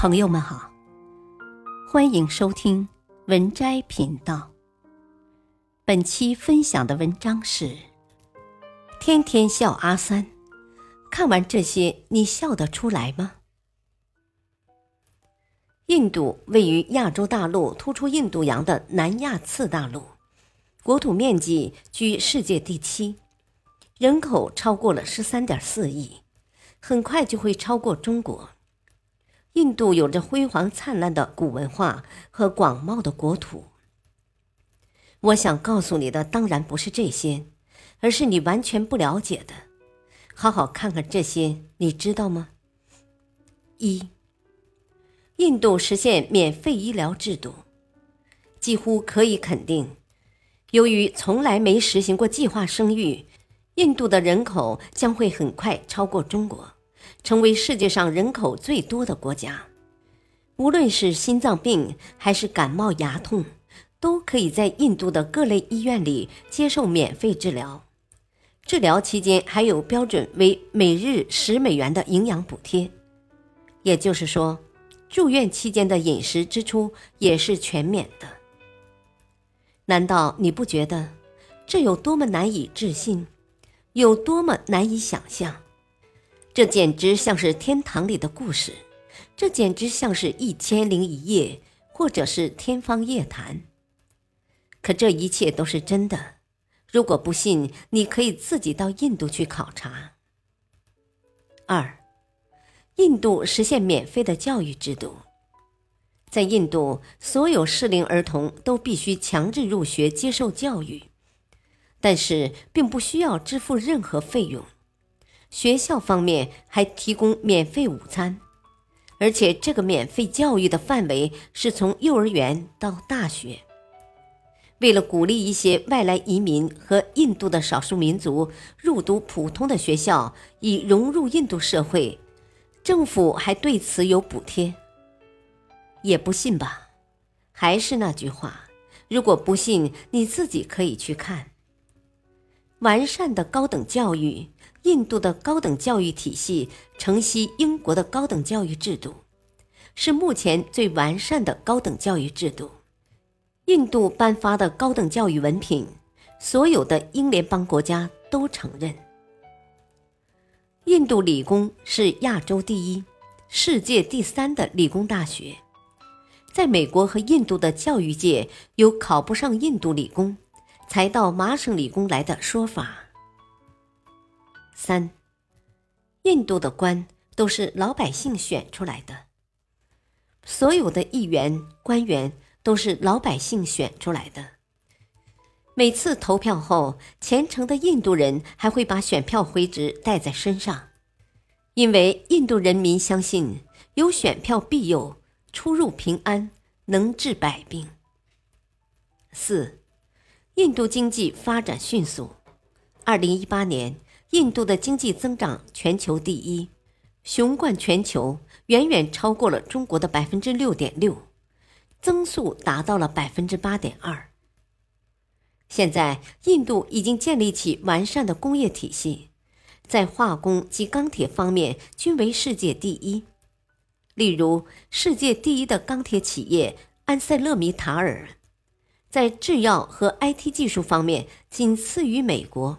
朋友们好，欢迎收听文摘频道。本期分享的文章是：天天笑阿三，看完这些，你笑得出来吗？印度位于亚洲大陆突出印度洋的南亚次大陆，国土面积居世界第七，人口超过了十三点四亿，很快就会超过中国。印度有着辉煌灿烂的古文化和广袤的国土。我想告诉你的当然不是这些，而是你完全不了解的。好好看看这些，你知道吗？一，印度实现免费医疗制度，几乎可以肯定，由于从来没实行过计划生育，印度的人口将会很快超过中国。成为世界上人口最多的国家，无论是心脏病还是感冒、牙痛，都可以在印度的各类医院里接受免费治疗。治疗期间还有标准为每日十美元的营养补贴，也就是说，住院期间的饮食支出也是全免的。难道你不觉得这有多么难以置信，有多么难以想象？这简直像是天堂里的故事，这简直像是一千零一夜，或者是天方夜谭。可这一切都是真的。如果不信，你可以自己到印度去考察。二，印度实现免费的教育制度。在印度，所有适龄儿童都必须强制入学接受教育，但是并不需要支付任何费用。学校方面还提供免费午餐，而且这个免费教育的范围是从幼儿园到大学。为了鼓励一些外来移民和印度的少数民族入读普通的学校，以融入印度社会，政府还对此有补贴。也不信吧？还是那句话，如果不信，你自己可以去看完善的高等教育。印度的高等教育体系承袭英国的高等教育制度，是目前最完善的高等教育制度。印度颁发的高等教育文凭，所有的英联邦国家都承认。印度理工是亚洲第一、世界第三的理工大学。在美国和印度的教育界，有考不上印度理工，才到麻省理工来的说法。三，印度的官都是老百姓选出来的，所有的议员、官员都是老百姓选出来的。每次投票后，虔诚的印度人还会把选票回执带在身上，因为印度人民相信有选票庇佑，出入平安，能治百病。四，印度经济发展迅速，二零一八年。印度的经济增长全球第一，雄冠全球，远远超过了中国的百分之六点六，增速达到了百分之八点二。现在，印度已经建立起完善的工业体系，在化工及钢铁方面均为世界第一。例如，世界第一的钢铁企业安塞勒米塔尔，在制药和 IT 技术方面仅次于美国。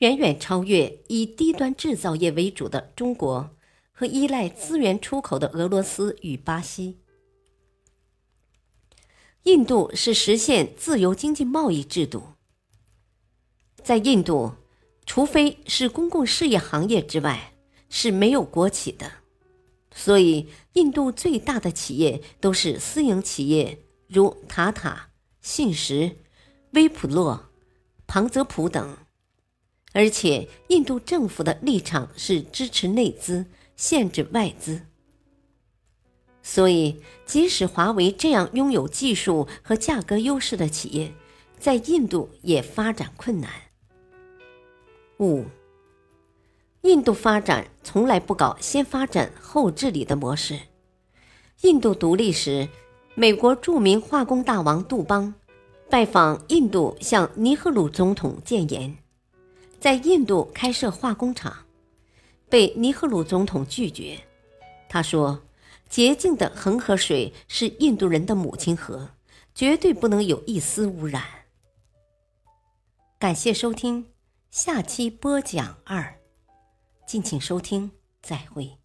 远远超越以低端制造业为主的中国和依赖资源出口的俄罗斯与巴西。印度是实现自由经济贸易制度。在印度，除非是公共事业行业之外，是没有国企的。所以，印度最大的企业都是私营企业，如塔塔、信实、威普洛、庞泽普等。而且，印度政府的立场是支持内资、限制外资。所以，即使华为这样拥有技术和价格优势的企业，在印度也发展困难。五，印度发展从来不搞先发展后治理的模式。印度独立时，美国著名化工大王杜邦拜访印度，向尼赫鲁总统谏言。在印度开设化工厂，被尼赫鲁总统拒绝。他说：“洁净的恒河水是印度人的母亲河，绝对不能有一丝污染。感谢收听，下期播讲二，敬请收听，再会。